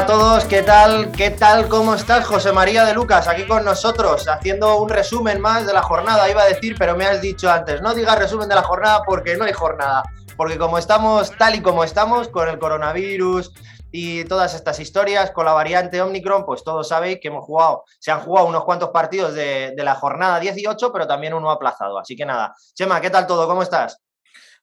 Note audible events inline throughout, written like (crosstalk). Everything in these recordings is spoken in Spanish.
A todos, ¿qué tal? ¿Qué tal? ¿Cómo estás, José María de Lucas? Aquí con nosotros, haciendo un resumen más de la jornada, iba a decir, pero me has dicho antes, no digas resumen de la jornada porque no hay jornada. Porque como estamos tal y como estamos, con el coronavirus y todas estas historias, con la variante Omicron, pues todos sabéis que hemos jugado, se han jugado unos cuantos partidos de, de la jornada 18, pero también uno aplazado. Así que nada, Chema, ¿qué tal todo? ¿Cómo estás?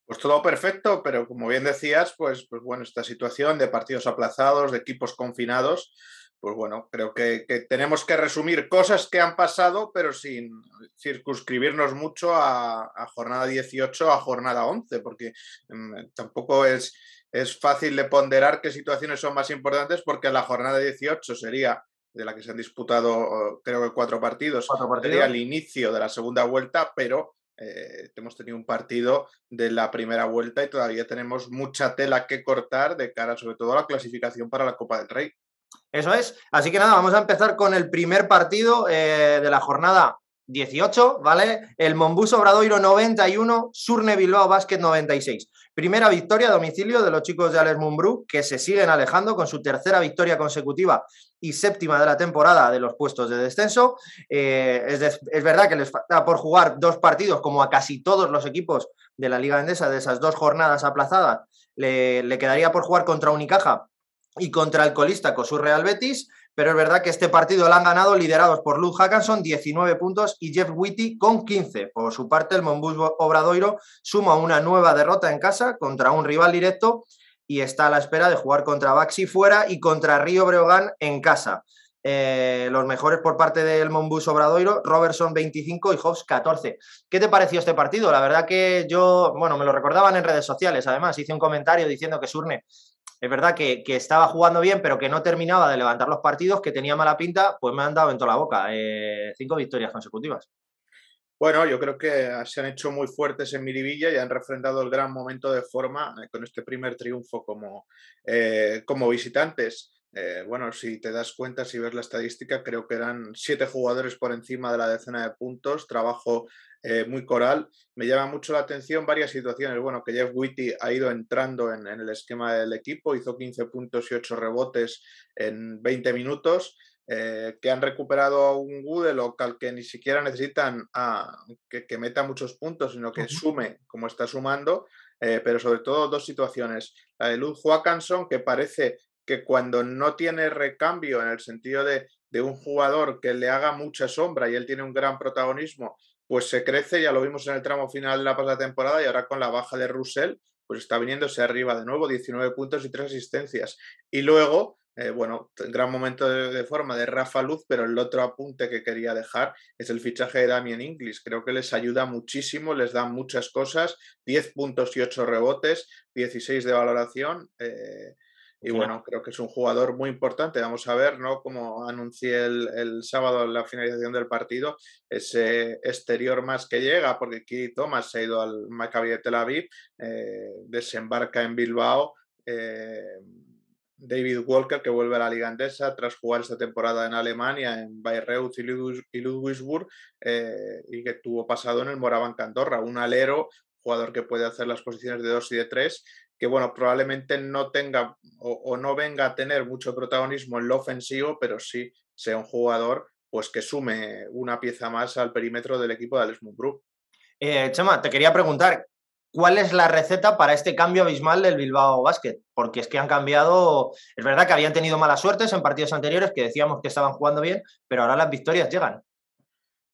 Pues todo perfecto, pero como bien decías, pues, pues bueno, esta situación de partidos aplazados, de equipos confinados, pues bueno, creo que, tenemos que resumir cosas que han pasado, pero sin circunscribirnos mucho a, jornada 18, a jornada 11, porque mm, tampoco es, es fácil de ponderar qué situaciones son más importantes, porque la jornada 18 sería de la que se han disputado creo que cuatro partidos, ¿Cuatro partidos? sería el inicio de la segunda vuelta, pero eh, hemos tenido un partido de la primera vuelta y todavía tenemos mucha tela que cortar de cara sobre todo a la clasificación para la Copa del Rey. Eso es. Así que nada, vamos a empezar con el primer partido eh, de la jornada 18, ¿vale? El Monbus Obradoiro 91, Surne Bilbao Basket 96. Primera victoria a domicilio de los chicos de Alex Mumbrú, que se siguen alejando con su tercera victoria consecutiva y séptima de la temporada de los puestos de descenso. Eh, es, verdad que les falta por jugar dos partidos, como a casi todos los equipos de la Liga Endesa, de esas dos jornadas aplazadas. Le, le quedaría por jugar contra Unicaja y contra el colista Cosur Real Betis, pero es verdad que este partido lo han ganado liderados por Luke Hackanson, 19 puntos, y Jeff Whitty con 15. Por su parte, el Monbus Obradoiro suma una nueva derrota en casa contra un rival directo y está a la espera de jugar contra Baxi fuera y contra Río Breogán en casa. Eh, los mejores por parte del Monbus Obradoiro, Robertson 25 y Hobbs 14. ¿Qué te pareció este partido? La verdad que yo, bueno, me lo recordaban en redes sociales, además, hice un comentario diciendo que Surne es verdad que, estaba jugando bien, pero que no terminaba de levantar los partidos, que tenía mala pinta, pues me han dado en toda la boca. Eh, cinco victorias consecutivas. Bueno, yo creo que se han hecho muy fuertes en Miribilla y han refrendado el gran momento de forma eh, con este primer triunfo como, eh, como visitantes. bueno, si te das cuenta, si ves la estadística, creo que eran siete jugadores por encima de la decena de puntos, trabajo eh, muy coral. Me llama mucho la atención varias situaciones. Bueno, que Jeff Whitty ha ido entrando en, el esquema del equipo, hizo 15 puntos y 8 rebotes en 20 minutos. Eh, que han recuperado a un Google local que ni siquiera necesitan que, meta muchos puntos, sino que sume como está sumando, eh, pero sobre todo dos situaciones. La de Luz Joakanson, que parece que cuando no tiene recambio en el sentido de, de, un jugador que le haga mucha sombra y él tiene un gran protagonismo, pues se crece, ya lo vimos en el tramo final de la pasada temporada y ahora con la baja de Russell, pues está viniéndose arriba de nuevo, 19 puntos y 3 asistencias. Y luego, eh, bueno, gran momento de, forma de Rafa Luz, pero el otro apunte que quería dejar es el fichaje de Damien Inglis. Creo que les ayuda muchísimo, les da muchas cosas, 10 puntos y 8 rebotes, 16 de valoración. Eh, y bueno, creo que es un jugador muy importante. Vamos a ver, ¿no? Como anuncié el, sábado en la finalización del partido, ese exterior más que llega, porque aquí Thomas se ha ido al Maccabi de Tel Aviv, eh, desembarca en Bilbao. Eh, David Walker, que vuelve a la Liga Andesa tras jugar esta temporada en Alemania, en Bayreuth y Ludwigsburg, eh, y que tuvo pasado en el Moraban Candorra, un alero, jugador que puede hacer las posiciones de 2 y de 3 que bueno, probablemente no tenga o, no venga a tener mucho protagonismo en lo ofensivo, pero sí sea un jugador pues que sume una pieza más al perímetro del equipo de Alex Mumbrú. Eh, Chema, te quería preguntar, ¿cuál es la receta para este cambio abismal del Bilbao Basket? Porque es que han cambiado, es verdad que habían tenido malas suertes en partidos anteriores, que decíamos que estaban jugando bien, pero ahora las victorias llegan.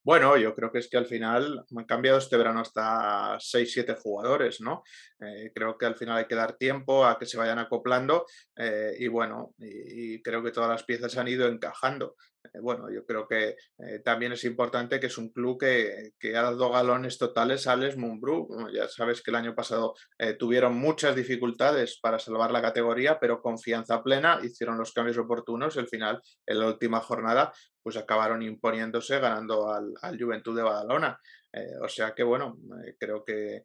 Bueno, yo creo que es que al final han cambiado este verano hasta 6-7 jugadores, ¿no? Eh, creo que al final hay que dar tiempo a que se vayan acoplando eh, y bueno, y, creo que todas las piezas han ido encajando. Eh, bueno, yo creo que también es importante que es un club que, ha dado galones totales a Les Mumbrú. ya sabes que el año pasado tuvieron muchas dificultades para salvar la categoría, pero confianza plena, hicieron los cambios oportunos. Al final, en la última jornada, pues acabaron imponiéndose ganando al, Juventud de Badalona. Eh, o sea que bueno, eh, creo que,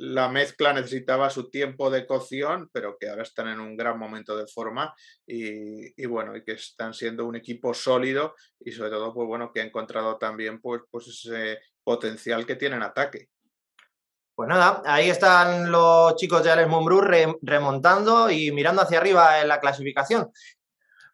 la mezcla necesitaba su tiempo de cocción, pero que ahora están en un gran momento de forma y, bueno, y que están siendo un equipo sólido y sobre todo, pues bueno, que ha encontrado también pues, pues ese potencial que tiene en ataque. Pues nada, ahí están los chicos de Alex Mumbrú remontando y mirando hacia arriba en la clasificación.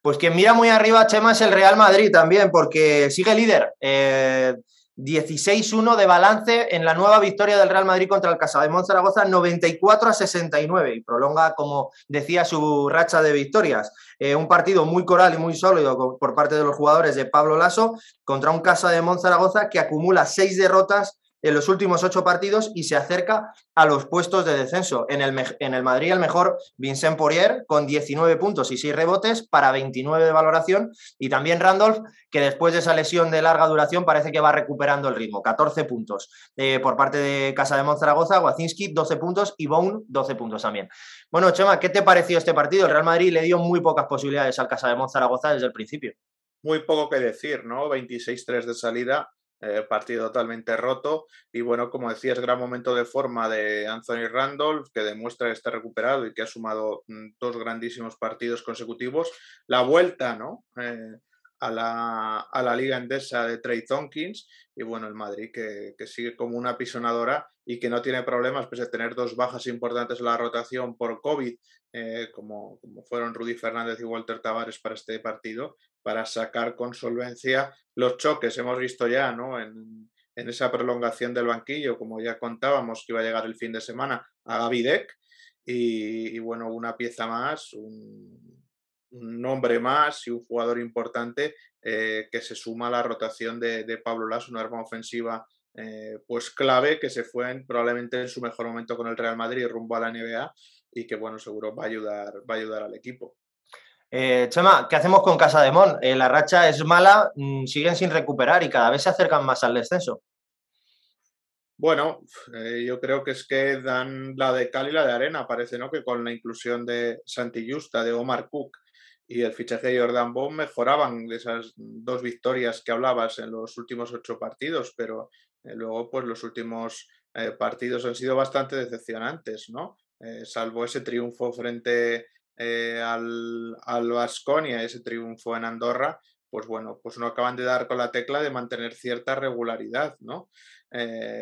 Pues quien mira muy arriba, Chema, es el Real Madrid también, porque sigue líder. 16-1 eh, de balance en la nueva victoria del Real Madrid contra el Casa de Zaragoza, 94 a 69, y prolonga, como decía, su racha de victorias. Eh, un partido muy coral y muy sólido por parte de los jugadores de Pablo Lasso contra un Casa de Zaragoza que acumula seis derrotas en los últimos ocho partidos y se acerca a los puestos de descenso. En el, en el Madrid el mejor Vincent Poirier con 19 puntos y 6 rebotes para 29 de valoración y también Randolph que después de esa lesión de larga duración parece que va recuperando el ritmo, 14 puntos eh, por parte de Casa de Monzaragoza, Wacinski 12 puntos y Bone 12 puntos también. Bueno, Chema, ¿qué te pareció este partido? El Real Madrid le dio muy pocas posibilidades al Casa de Monzaragoza desde el principio. Muy poco que decir, ¿no? 26-3 de salida eh, partido totalmente roto. Y bueno, como decías, gran momento de forma de Anthony Randolph, que demuestra que está recuperado y que ha sumado mm, dos grandísimos partidos consecutivos. La vuelta, ¿no? Eh, a la, a la, liga endesa de Trey Tompkins y bueno, el Madrid que, que, sigue como una pisonadora y que no tiene problemas pese a tener dos bajas importantes en la rotación por COVID, eh, como, como, fueron Rudy Fernández y Walter Tavares para este partido, para sacar con solvencia los choques. Hemos visto ya ¿no? en, en esa prolongación del banquillo, como ya contábamos que iba a llegar el fin de semana, a Gavidec y, bueno, una pieza más, un, un nombre más y un jugador importante eh, que se suma a la rotación de, Pablo Lasso, una arma ofensiva eh, pues clave que se fue probablemente en su mejor momento con el Real Madrid rumbo a la NBA y que bueno, seguro va a ayudar, va a ayudar al equipo. Eh, Chema, ¿qué hacemos con Casa de Mon? la racha es mala, mm, siguen sin recuperar y cada vez se acercan más al descenso. Bueno, yo creo que es que dan la de cal y la de arena. Parece ¿no? que con la inclusión de Santi Justa, de Omar Cook y el fichaje de Jordan Bond mejoraban esas dos victorias que hablabas en los últimos ocho partidos, pero eh, luego pues los últimos eh, partidos han sido bastante decepcionantes, ¿no? Eh, salvo ese triunfo frente al, al Vasconia, ese triunfo en Andorra, pues bueno, pues no acaban de dar con la tecla de mantener cierta regularidad, ¿no?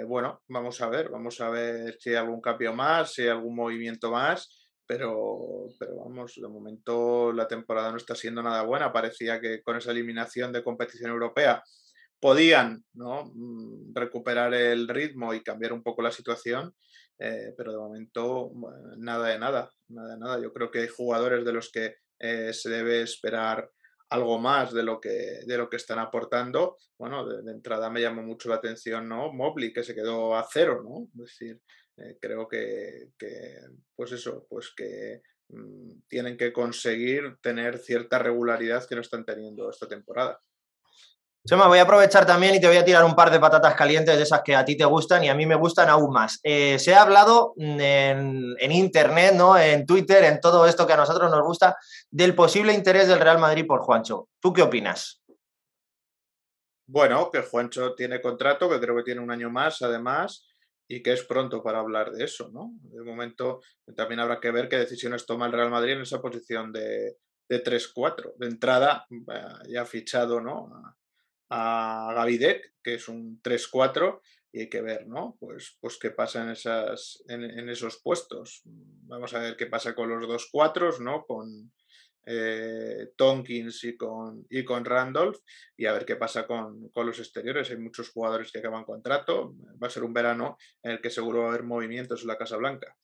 bueno, vamos a ver, vamos a ver si hay algún cambio más, si hay algún movimiento más pero, pero vamos, de momento la temporada no está siendo nada buena. Parecía que con esa eliminación de competición europea podían ¿no? Mm, recuperar el ritmo y cambiar un poco la situación, eh, pero de momento nada de nada, nada de nada. Yo creo que hay jugadores de los que eh, se debe esperar algo más de lo que, de lo que están aportando. Bueno, de, entrada me llamó mucho la atención, ¿no? Mobley, que se quedó a cero, ¿no? Es decir, eh, creo que, pues eso, pues que mm, tienen que conseguir tener cierta regularidad que no están teniendo esta temporada. Chema, voy a aprovechar también y te voy a tirar un par de patatas calientes de esas que a ti te gustan y a mí me gustan aún más. Eh, se ha hablado en, Internet, ¿no? en Twitter, en todo esto que a nosotros nos gusta, del posible interés del Real Madrid por Juancho. ¿Tú qué opinas? Bueno, que Juancho tiene contrato, que creo que tiene un año más, además, y que es pronto para hablar de eso, ¿no? De momento también habrá que ver qué decisiones toma el Real Madrid en esa posición de, de 3-4. De entrada, ya ha fichado, ¿no? A, Gavidec, que es un 3-4, y hay que ver, ¿no? Pues, pues qué pasa en, esas, en, esos puestos. Vamos a ver qué pasa con los dos 4 ¿no? Con, eh, Tonkins y con, y con Randolph y a ver qué pasa con, los exteriores. Hay muchos jugadores que acaban contrato. Va a ser un verano en el que seguro va a haber movimientos en la Casa Blanca.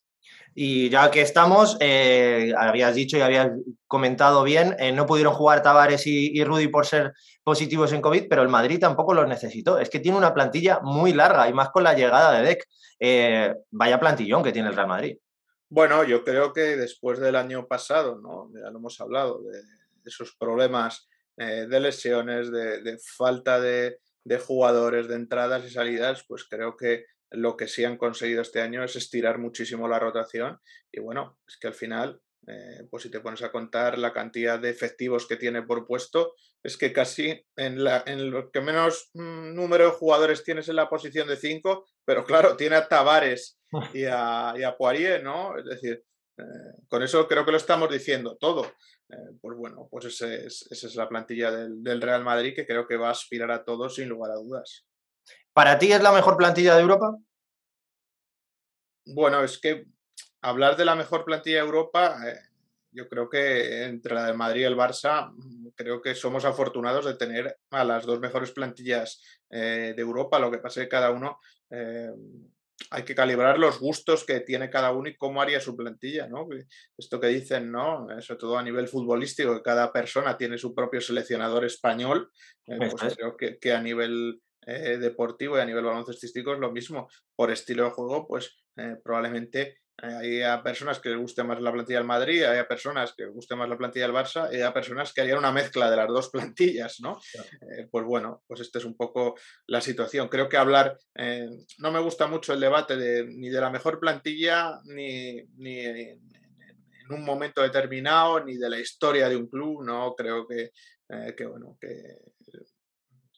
Y ya que estamos, eh, habías dicho y habías comentado bien, eh, no pudieron jugar Tavares y, Rudy por ser positivos en COVID, pero el Madrid tampoco los necesitó. Es que tiene una plantilla muy larga y más con la llegada de Deck. vaya plantillón que tiene el Real Madrid. Bueno, yo creo que después del año pasado, ¿no? ya lo hemos hablado, de, esos problemas eh, de lesiones, de, falta de, jugadores, de entradas y salidas, pues creo que lo que sí han conseguido este año es estirar muchísimo la rotación y bueno, es que al final, eh, pues si te pones a contar la cantidad de efectivos que tiene por puesto, es que casi en, la, en lo que menos mm, número de jugadores tienes en la posición de 5, pero claro, tiene a Tavares (laughs) y a, y a Poirier, ¿no? Es decir, eh, con eso creo que lo estamos diciendo todo. Eh, pues bueno, pues esa es la plantilla del, del, Real Madrid que creo que va a aspirar a todos sin lugar a dudas. ¿Para ti es la mejor plantilla de Europa? Bueno, es que hablar de la mejor plantilla de Europa, eh, yo creo que entre la de Madrid y el Barça, mm, creo que somos afortunados de tener a las dos mejores plantillas eh, de Europa. Lo que pasa es que cada uno eh, hay que calibrar los gustos que tiene cada uno y cómo haría su plantilla, ¿no? Esto que dicen, ¿no? Sobre todo a nivel futbolístico, que cada persona tiene su propio seleccionador español, pues creo que, que, a nivel deportivo y a nivel baloncestístico es lo mismo. Por estilo de juego, pues probablemente hay a personas que les guste más la plantilla del Madrid, hay a personas que les guste más la plantilla del Barça, y hay a personas que harían una mezcla de las dos (laughs) plantillas, ¿no? Eh, pues bueno, pues esta es un poco la situación. Creo que hablar, eh, no me gusta mucho el debate de, ni de la mejor plantilla, ni, ni en un momento determinado, ni de la historia de un club, ¿no? Creo que, eh, que bueno, que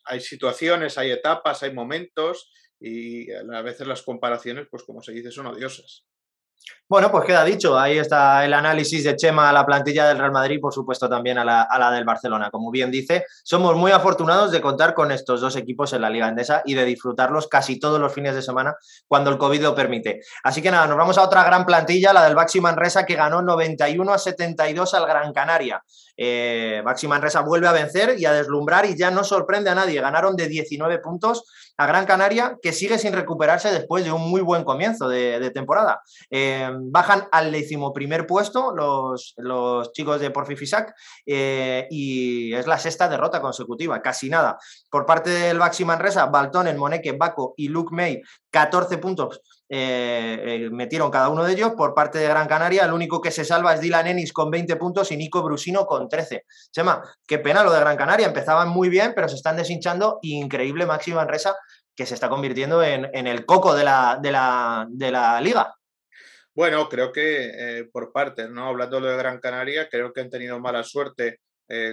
hay situaciones, hay etapas, hay momentos, y a veces las comparaciones, pues como se dice, son odiosas. Bueno, pues queda dicho. Ahí está el análisis de Chema a la plantilla del Real Madrid, por supuesto también a la, del Barcelona. Como bien dice, somos muy afortunados de contar con estos dos equipos en la Liga Endesa y de disfrutarlos casi todos los fines de semana cuando el COVID lo permite. Así que nada, nos vamos a otra gran plantilla, la del Baxi Manresa, que ganó 91 a 72 al Gran Canaria. Eh, Baxi Manresa vuelve a vencer y a deslumbrar y ya no sorprende a nadie. Ganaron de 19 puntos a Gran Canaria, que sigue sin recuperarse después de un muy buen comienzo de, temporada. Eh, bajan al decimoprimer puesto los, los chicos de Porfifisac eh, y es la sexta derrota consecutiva, casi nada. Por parte del Baxi Manresa, Baltonen, Moneke, Baco y Luke May, 14 puntos eh, eh, metieron cada uno de ellos. Por parte de Gran Canaria, el único que se salva es Dylan Ennis con 20 puntos y Nico Brusino con 13. Chema, qué pena lo de Gran Canaria. Empezaban muy bien, pero se están deshinchando. Increíble Maxi Manresa, que se está convirtiendo en, el coco de la, de la, liga. Bueno, creo que eh, por parte, ¿no? Hablando de Gran Canaria, creo que han tenido mala suerte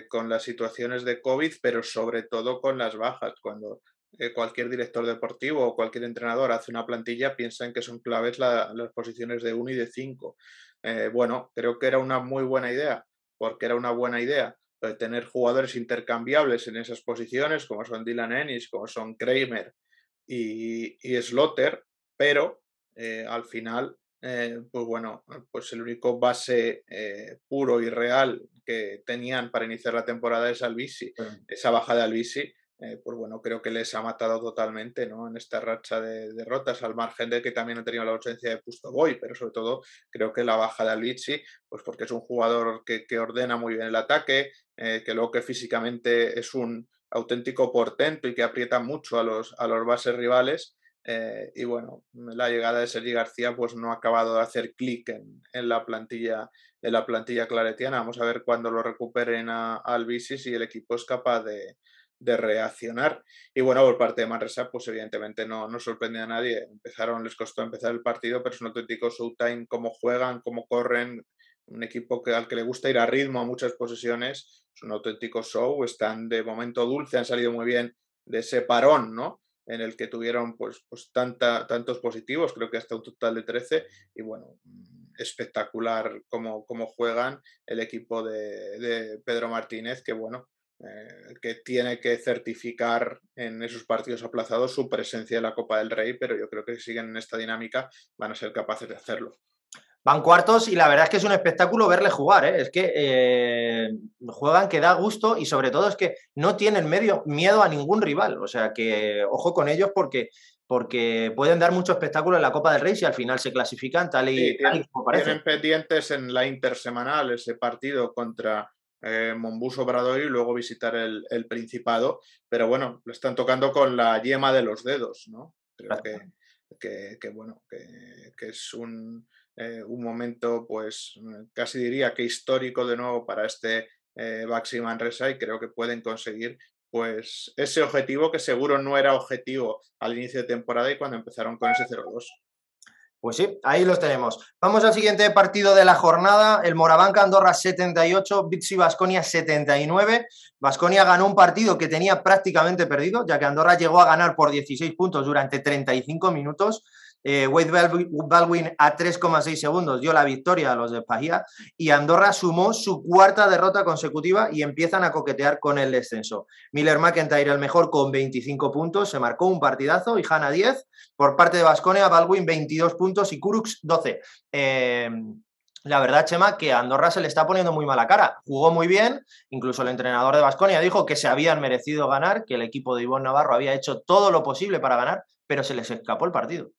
con las situaciones de COVID, pero sobre todo con las bajas. Cuando eh, cualquier director deportivo o cualquier entrenador hace una plantilla, piensan que son claves las posiciones de 1 y de 5. Eh, bueno, creo que era una muy buena idea, porque era una buena idea eh, tener jugadores intercambiables en esas posiciones, como son Dylan Ennis, como son Kramer y, y Slotter, pero al final, pues bueno, pues el único base puro y real que tenían para iniciar la temporada es Albisi, esa baja de Albisi eh, pues bueno, creo que les ha matado totalmente ¿no? en esta racha de derrotas, al margen de que también ha tenido la ausencia de Pustoboy, pero sobre todo creo que la baja de Albici, pues porque es un jugador que, ordena muy bien el ataque, eh, que luego que físicamente es un auténtico portento y que aprieta mucho a los, a los bases rivales. Eh, y bueno, la llegada de Sergi García pues no ha acabado de hacer clic en, en, la plantilla en la plantilla claretiana. Vamos a ver cuándo lo recuperen a, a Albici si el equipo es capaz de, de reaccionar. Y bueno, por parte de Manresa, pues evidentemente no, no sorprende a nadie. Empezaron, les costó empezar el partido, pero es un auténtico showtime, cómo juegan, cómo corren, un equipo que, al que le gusta ir a ritmo a muchas posesiones, es un auténtico show, están de momento dulce, han salido muy bien de ese parón, ¿no? En el que tuvieron pues, pues tanta, tantos positivos, creo que hasta un total de 13, y bueno, espectacular cómo, cómo juegan el equipo de, de Pedro Martínez, que bueno, eh, que tiene que certificar en esos partidos aplazados su presencia en la Copa del Rey, pero yo creo que si siguen en esta dinámica van a ser capaces de hacerlo. Van cuartos y la verdad es que es un espectáculo verle jugar, ¿eh? es que eh, juegan que da gusto y sobre todo es que no tienen medio miedo a ningún rival, o sea que ojo con ellos porque porque pueden dar mucho espectáculo en la Copa del Rey si al final se clasifican tal y, como parece. Tienen pendientes en la intersemanal ese partido contra eh, Monbus Obrador y luego visitar el, Principado, pero bueno, lo están tocando con la yema de los dedos, ¿no? Creo que, que, bueno, que, es un, eh, un, momento, pues casi diría que histórico de nuevo para este eh, Baxi Manresa y creo que pueden conseguir pues ese objetivo que seguro no era objetivo al inicio de temporada y cuando empezaron con ese 0-2. Pues sí, ahí los tenemos. Vamos al siguiente partido de la jornada, el Morabanca Andorra 78, Bixi Basconia 79. Basconia ganó un partido que tenía prácticamente perdido, ya que Andorra llegó a ganar por 16 puntos durante 35 minutos. Eh, Wade Baldwin a 3,6 segundos dio la victoria a los de Pajía y Andorra sumó su cuarta derrota consecutiva y empiezan a coquetear con el descenso. Miller McIntyre el mejor con 25 puntos, se marcó un partidazo y Hanna 10. Por parte de Vasconia, Baldwin 22 puntos y Kurux 12. Eh, la verdad, Chema, que Andorra se le está poniendo muy mala cara. Jugó muy bien, incluso el entrenador de Vasconia dijo que se habían merecido ganar, que el equipo de Ivonne Navarro había hecho todo lo posible para ganar, pero se les escapó el partido.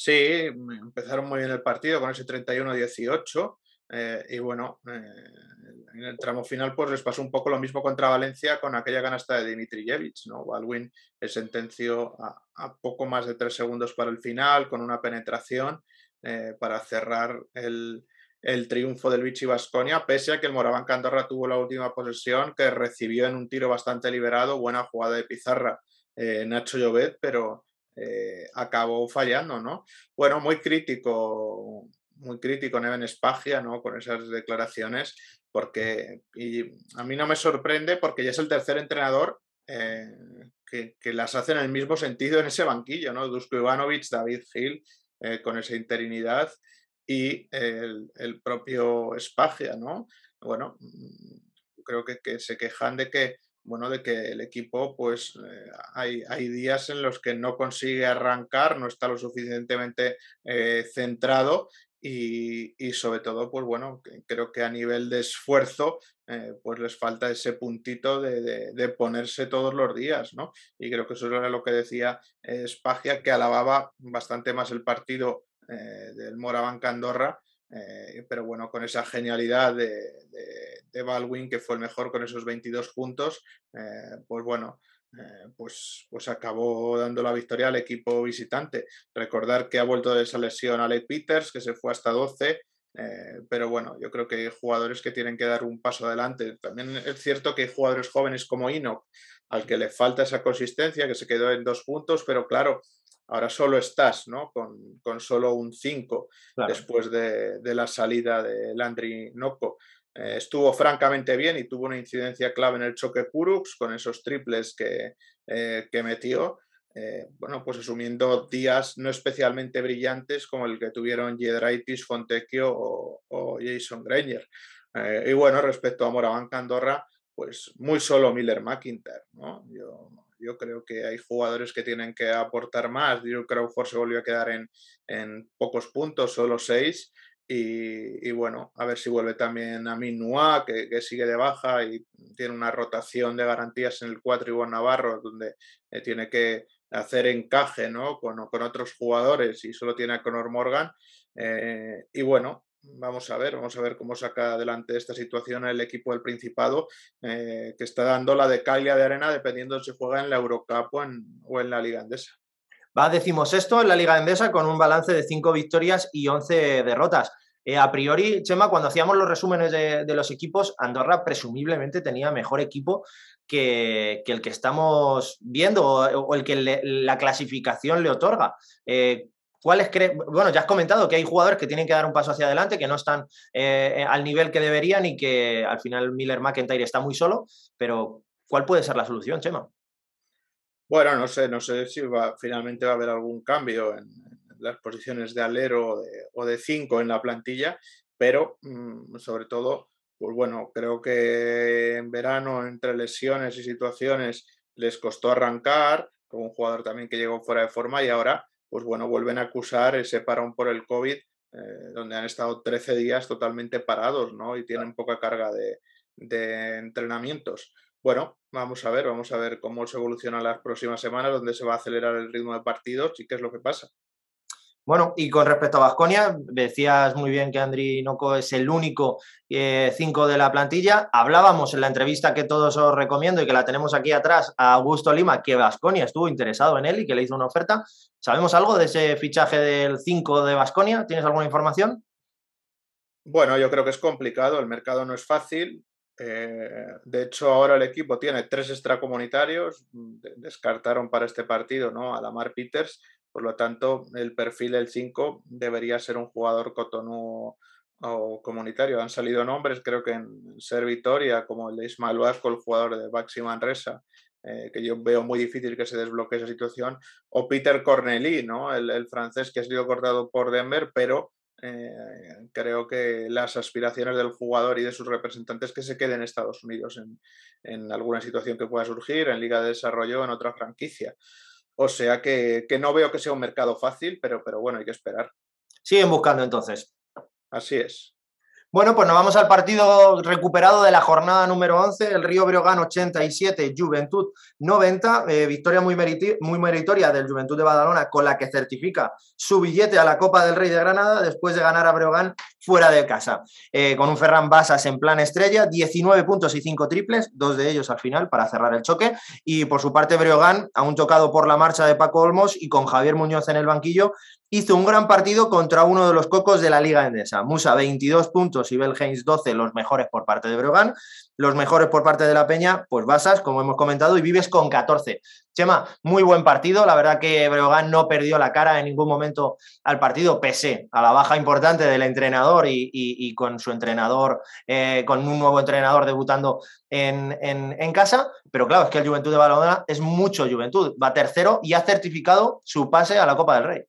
Sí, empezaron muy bien el partido con ese 31-18 eh, y bueno, eh, en el tramo final pues les pasó un poco lo mismo contra Valencia con aquella canasta de Dimitrijevic, ¿no? Baldwin sentenció a, poco más de tres segundos para el final con una penetración eh, para cerrar el, triunfo del Vichy Vasconia, pese a que el Moraván Candorra tuvo la última posesión que recibió en un tiro bastante liberado, buena jugada de pizarra eh, Nacho Llobet, pero eh, acabó fallando, ¿no? Bueno, muy crítico, muy crítico Neven Espagia, ¿no? Con esas declaraciones, porque a mí no me sorprende porque ya es el tercer entrenador que, las hace en el mismo sentido en ese banquillo, ¿no? Dusko Ivanovic, David Gil eh, con esa interinidad y el, propio Espagia, ¿no? Bueno, mm, creo que, se quejan de que, bueno, de que el equipo, pues eh, hay, hay, días en los que no consigue arrancar, no está lo suficientemente eh, centrado y, sobre todo, pues bueno, creo que a nivel de esfuerzo, pues les falta ese puntito de, ponerse todos los días, ¿no? Y creo que eso era lo que decía Spagia, que alababa bastante más el partido del Morabanca Andorra, pero bueno, con esa genialidad de, de, Baldwin, que fue el mejor con esos 22 puntos, pues bueno, eh, pues, pues acabó dando la victoria al equipo visitante. Recordar que ha vuelto de esa lesión Alec Peters, que se fue hasta 12, eh, pero bueno, yo creo que hay jugadores que tienen que dar un paso adelante. También es cierto que hay jugadores jóvenes como Enoch, al que le falta esa consistencia, que se quedó en dos puntos, pero claro, ahora solo estás ¿no? con, con solo un 5 después de, de, la salida de Landry Noco. Eh, estuvo francamente bien y tuvo una incidencia clave en el choque Kurux con esos triples que, eh, que metió. Eh, bueno, pues asumiendo días no especialmente brillantes como el que tuvieron Jedraitis, Fontecchio o, Jason Granger. y bueno, respecto a Moraván Andorra, pues muy solo Miller McIntyre. ¿no? Yo, yo creo que hay jugadores que tienen que aportar más. Drew Crawford se volvió a quedar en, en pocos puntos, solo seis. Y, bueno, a ver si vuelve también a Minua, que, que, sigue de baja y tiene una rotación de garantías en el 4 Iván Navarro, donde eh, tiene que hacer encaje ¿no? con, con, otros jugadores y solo tiene a Conor Morgan. Eh, y bueno, vamos a ver, vamos a ver cómo saca adelante esta situación el equipo del Principado, eh, que está dando la de Calia de arena dependiendo si juega en la Eurocup o en, la Liga Andesa. Va decimosexto en la Liga Endesa con un balance de cinco victorias y 11 derrotas. Eh, a priori, Chema, cuando hacíamos los resúmenes de, los equipos, Andorra presumiblemente tenía mejor equipo que, el que estamos viendo o, el que la clasificación le otorga. Eh, ¿Cuáles Bueno, ya has comentado que hay jugadores que tienen que dar un paso hacia adelante, que no están eh, al nivel que deberían y que al final Miller McIntyre está muy solo, pero ¿cuál puede ser la solución, Chema? Bueno, no sé, no sé si va, finalmente va a haber algún cambio en, las posiciones de alero o de 5 en la plantilla, pero mm, sobre todo, pues bueno, creo que en verano, entre lesiones y situaciones, les costó arrancar, como un jugador también que llegó fuera de forma y ahora, pues bueno, vuelven a acusar ese parón por el COVID, eh, donde han estado 13 días totalmente parados, ¿no? Y tienen poca carga de, de entrenamientos. Bueno, vamos a ver, vamos a ver cómo se evoluciona las próximas semanas, dónde se va a acelerar el ritmo de partidos y qué es lo que pasa. Bueno, y con respecto a Vasconia, decías muy bien que Andri Noco es el único 5 eh, de la plantilla. Hablábamos en la entrevista que todos os recomiendo y que la tenemos aquí atrás a Augusto Lima, que Vasconia estuvo interesado en él y que le hizo una oferta. ¿Sabemos algo de ese fichaje del 5 de Vasconia? ¿Tienes alguna información? Bueno, yo creo que es complicado, el mercado no es fácil. Eh, de hecho, ahora el equipo tiene tres extracomunitarios, descartaron para este partido ¿no? a Lamar Peters, por lo tanto, el perfil del 5 debería ser un jugador cotonú o comunitario. Han salido nombres, creo que en Ser Vitoria, como el de Ismael Vasco, el jugador de Baxi Manresa, que yo veo muy difícil que se desbloquee esa situación, o Peter Corneli, ¿no? el, el francés que ha sido cortado por Denver, pero eh, creo que las aspiraciones del jugador y de sus representantes que se queden en Estados Unidos en, alguna situación que pueda surgir, en Liga de Desarrollo, en otra franquicia. O sea que, no veo que sea un mercado fácil, pero, pero bueno, hay que esperar. Siguen buscando entonces. Así es. Bueno, pues nos vamos al partido recuperado de la jornada número 11, el Río Breogán 87, Juventud 90, eh, victoria muy, muy, meritoria del Juventud de Badalona con la que certifica su billete a la Copa del Rey de Granada después de ganar a Breogán fuera de casa. Eh, con un Ferran Basas en plan estrella, 19 puntos y 5 triples, dos de ellos al final para cerrar el choque. Y por su parte Breogán, aún tocado por la marcha de Paco Olmos y con Javier Muñoz en el banquillo, hizo un gran partido contra uno de los cocos de la Liga Endesa. Musa 22 puntos y Belheims 12, los mejores por parte de Brogan. Los mejores por parte de la Peña, pues Basas, como hemos comentado, y Vives con 14. Chema, muy buen partido. La verdad que Breogán no perdió la cara en ningún momento al partido, pese a la baja importante del entrenador y, con su entrenador, eh, con un nuevo entrenador debutando en, en, casa. Pero claro, es que el Juventud de Badalona es mucho Juventud. Va tercero y ha certificado su pase a la Copa del Rey.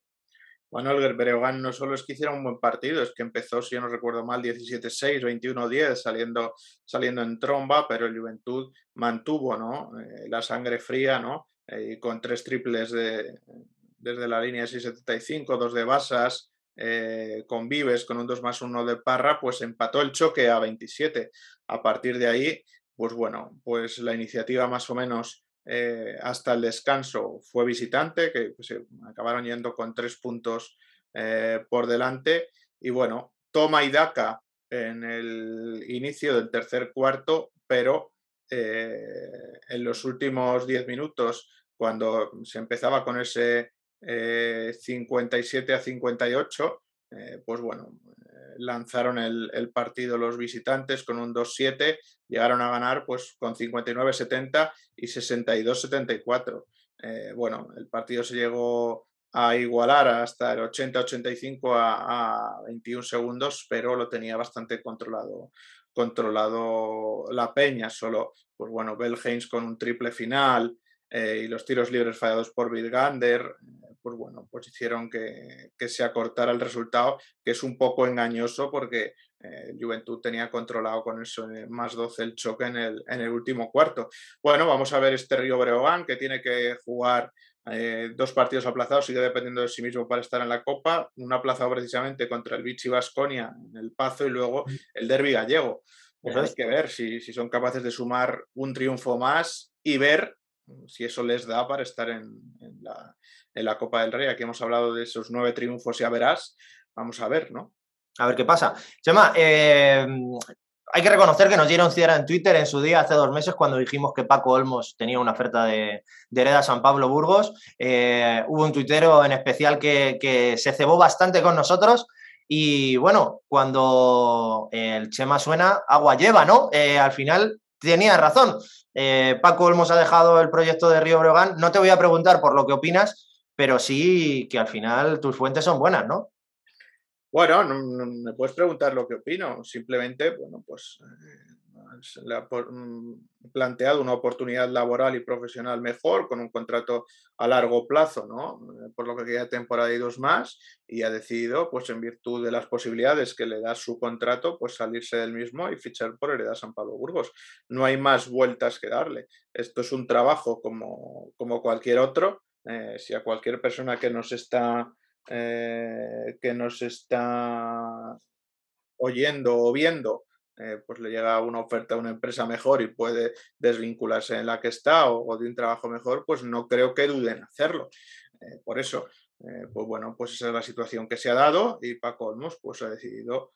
Bueno, el Breogán no solo es que hiciera un buen partido, es que empezó, si yo no recuerdo mal, 17-6, 21-10, saliendo, saliendo en tromba, pero el Juventud mantuvo ¿no? Eh, la sangre fría, ¿no? Eh, con tres triples de, desde la línea 6-75, dos de Basas, eh, con Vives, con un 2 más 1 de Parra, pues empató el choque a 27. A partir de ahí, pues bueno, pues la iniciativa más o menos eh, hasta el descanso fue visitante, que pues, acabaron yendo con tres puntos eh, por delante. Y bueno, toma y daca en el inicio del tercer cuarto, pero eh, en los últimos diez minutos, cuando se empezaba con ese 57 a 58, pues bueno, lanzaron el, partido los visitantes con un 2-7, llegaron a ganar pues con 59-70 y 62-74. Eh, bueno, el partido se llegó a igualar hasta el 80-85 a, 21 segundos, pero lo tenía bastante controlado, controlado la peña. Solo, pues bueno, Belheims con un triple final eh, y los tiros libres fallados por Gander pues bueno, pues hicieron que, se acortara el resultado, que es un poco engañoso porque eh, Juventud tenía controlado con eso más 12 el choque en el, en el último cuarto. Bueno, vamos a ver este Río Breogán que tiene que jugar eh, dos partidos aplazados, sigue dependiendo de sí mismo para estar en la Copa, un aplazado precisamente contra el Vichy Vasconia en el Pazo y luego el Derby gallego. Pues hay que ver si, si son capaces de sumar un triunfo más y ver si eso les da para estar en, la, en, la, Copa del Rey. Aquí hemos hablado de esos nueve triunfos, ya verás. Vamos a ver, ¿no? A ver qué pasa. Chema, eh, hay que reconocer que nos dieron cierra en Twitter en su día, hace dos meses, cuando dijimos que Paco Olmos tenía una oferta de, de Hereda San Pablo Burgos. Eh, hubo un tuitero en especial que, que se cebó bastante con nosotros. Y bueno, cuando el Chema suena, agua lleva, ¿no? Eh, al final tenía razón. Paco Olmos ha dejado el proyecto de Río Breogán. No te voy a preguntar por lo que opinas, pero sí que al final tus fuentes son buenas, ¿no? Bueno, no, me puedes preguntar lo que opino. Simplemente, bueno, pues eh, le ha mm, planteado una oportunidad laboral y profesional mejor, con un contrato a largo plazo, ¿no? Eh, por lo que queda temporada y dos más, y ha decidido, pues en virtud de las posibilidades que le da su contrato, pues salirse del mismo y fichar por Hereda San Pablo Burgos. No hay más vueltas que darle. Esto es un trabajo como, como cualquier otro. Eh, si a cualquier persona que nos está eh, que nos está oyendo o viendo eh, pues le llega una oferta a una empresa mejor y puede desvincularse en la que está o, de un trabajo mejor, pues no creo que duden hacerlo. Eh, por eso, pues bueno, pues esa es la situación que se ha dado y Paco Olmos pues ha decidido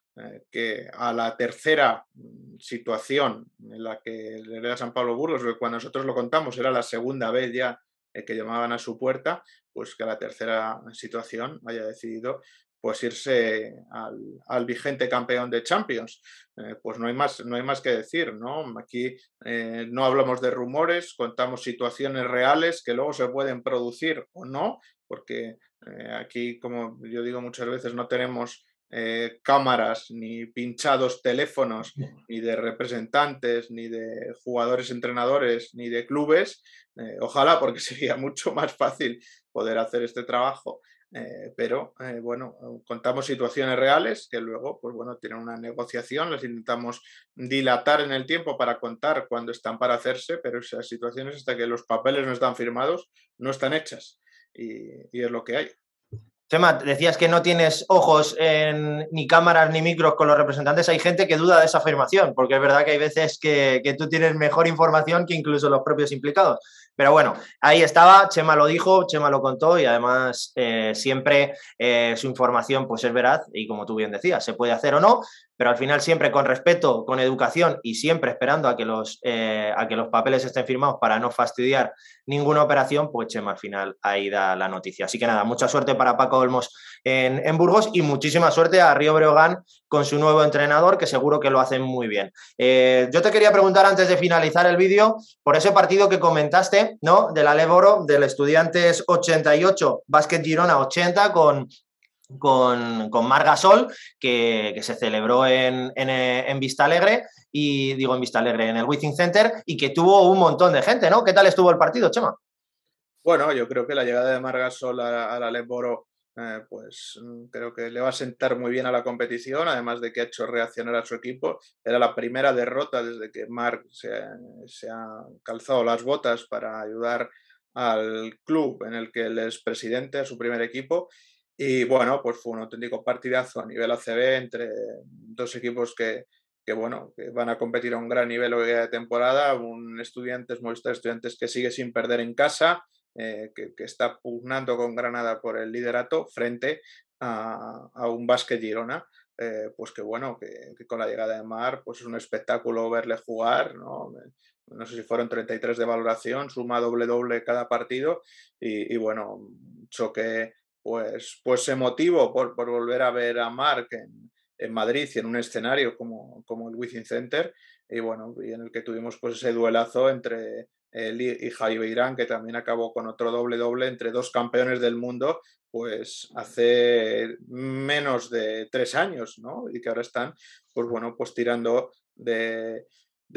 que a la tercera mm, situación en la que le da San Pablo Burgos, cuando nosotros lo contamos era la segunda vez ya que llamaban a su puerta, pues que la tercera situación haya decidido pues irse al, vigente campeón de Champions. Eh, pues no hay, más, no hay más que decir, ¿no? Aquí eh, no hablamos de rumores, contamos situaciones reales que luego se pueden producir o no, porque eh, aquí, como yo digo muchas veces, no tenemos eh, cámaras, ni pinchados teléfonos, ni de representantes, ni de jugadores entrenadores, ni de clubes. Eh, ojalá, porque (laughs) sería mucho más fácil poder hacer este trabajo. Eh, pero bueno, contamos situaciones reales que luego, pues bueno, tienen una negociación, las intentamos dilatar en el tiempo para contar cuando están para hacerse, pero esas situaciones hasta que los papeles no están firmados no están hechas y es lo que hay. Chema, decías que no tienes ojos ni cámaras ni micros con los representantes. Hay gente que duda de esa afirmación, porque es verdad que hay veces que, que tú tienes mejor información que incluso los propios implicados. Pero bueno, ahí estaba, Chema lo dijo, Chema lo contó y además eh, siempre eh, su información pues es veraz y como tú bien decías, se puede hacer o no, pero al final siempre con respeto, con educación y siempre esperando a que los, eh, a que los papeles estén firmados para no fastidiar ninguna operación, pues Chema al final ahí da la noticia. Así que nada, mucha suerte para Paco Olmos en, Burgos y muchísima suerte a Río Breogán con su nuevo entrenador, que seguro que lo hacen muy bien. yo te quería preguntar antes de finalizar el vídeo por ese partido que comentaste ¿no? De la Leboro, del Estudiantes 88, Básquet Girona 80 con, con, con Margasol, que, que, se celebró en, en, Vista Alegre, y digo en Vista Alegre, en el Wizzing Center, y que tuvo un montón de gente, ¿no? ¿Qué tal estuvo el partido, Chema? Bueno, yo creo que la llegada de Margasol a, a la eh, pues mm, creo que le va a sentar muy bien a la competición, además de que ha hecho reaccionar a su equipo. Era la primera derrota desde que Marc se, ha calzado las botas para ayudar al club en el que él es presidente, a su primer equipo. Y bueno, pues fue un auténtico partidazo a nivel ACB entre dos equipos que, que bueno, que van a competir a un gran nivel hoy de temporada. Un Estudiantes, Movistar Estudiantes que sigue sin perder en casa, eh, que, está pugnando con Granada por el liderato frente a, un Basque Girona. Eh, pues que bueno, que, con la llegada de Mar, pues es un espectáculo verle jugar, ¿no? no sé si fueron 33 de valoración, suma doble doble cada partido y, bueno, choque pues, pues emotivo por, por volver a ver a Marc en, en, Madrid y en un escenario como, como el Wizzing Center y bueno, y en el que tuvimos pues ese duelazo entre y Javi Beirán, que también acabó con otro doble doble entre dos campeones del mundo, pues hace menos de tres años, ¿no? Y que ahora están, pues bueno, pues tirando de,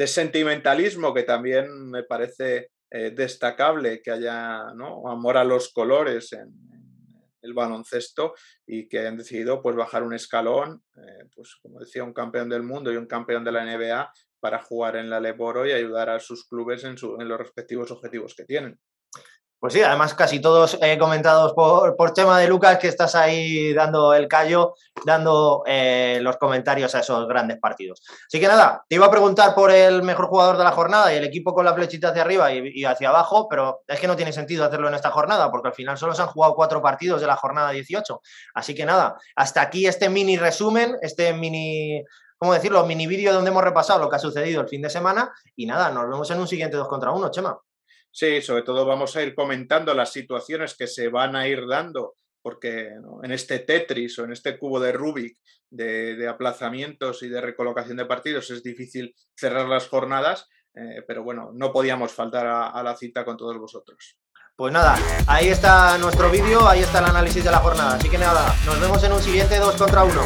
sentimentalismo, que también me parece eh, destacable que haya ¿no? amor a los colores en, el baloncesto y que han decidido pues bajar un escalón, eh, pues como decía, un campeón del mundo y un campeón de la NBA, para jugar en la Leboro y ayudar a sus clubes en, los respectivos objetivos que tienen. Pues sí, además casi todos eh, comentados por, por Chema de Lucas, que estás ahí dando el callo, dando eh, los comentarios a esos grandes partidos. Así que nada, te iba a preguntar por el mejor jugador de la jornada y el equipo con la flechita hacia arriba y, hacia abajo, pero es que no tiene sentido hacerlo en esta jornada, porque al final solo se han jugado cuatro partidos de la jornada 18. Así que nada, hasta aquí este mini resumen, este mini ¿cómo decirlo? Mini vídeo donde hemos repasado lo que ha sucedido el fin de semana y nada, nos vemos en un siguiente 2 contra 1, Chema. Sí, sobre todo vamos a ir comentando las situaciones que se van a ir dando, porque en este Tetris o en este cubo de Rubik de, aplazamientos y de recolocación de partidos es difícil cerrar las jornadas, eh, pero bueno, no podíamos faltar a, a la cita con todos vosotros. Pues nada, ahí está nuestro vídeo, ahí está el análisis de la jornada. Así que nada, nos vemos en un siguiente 2 contra 1.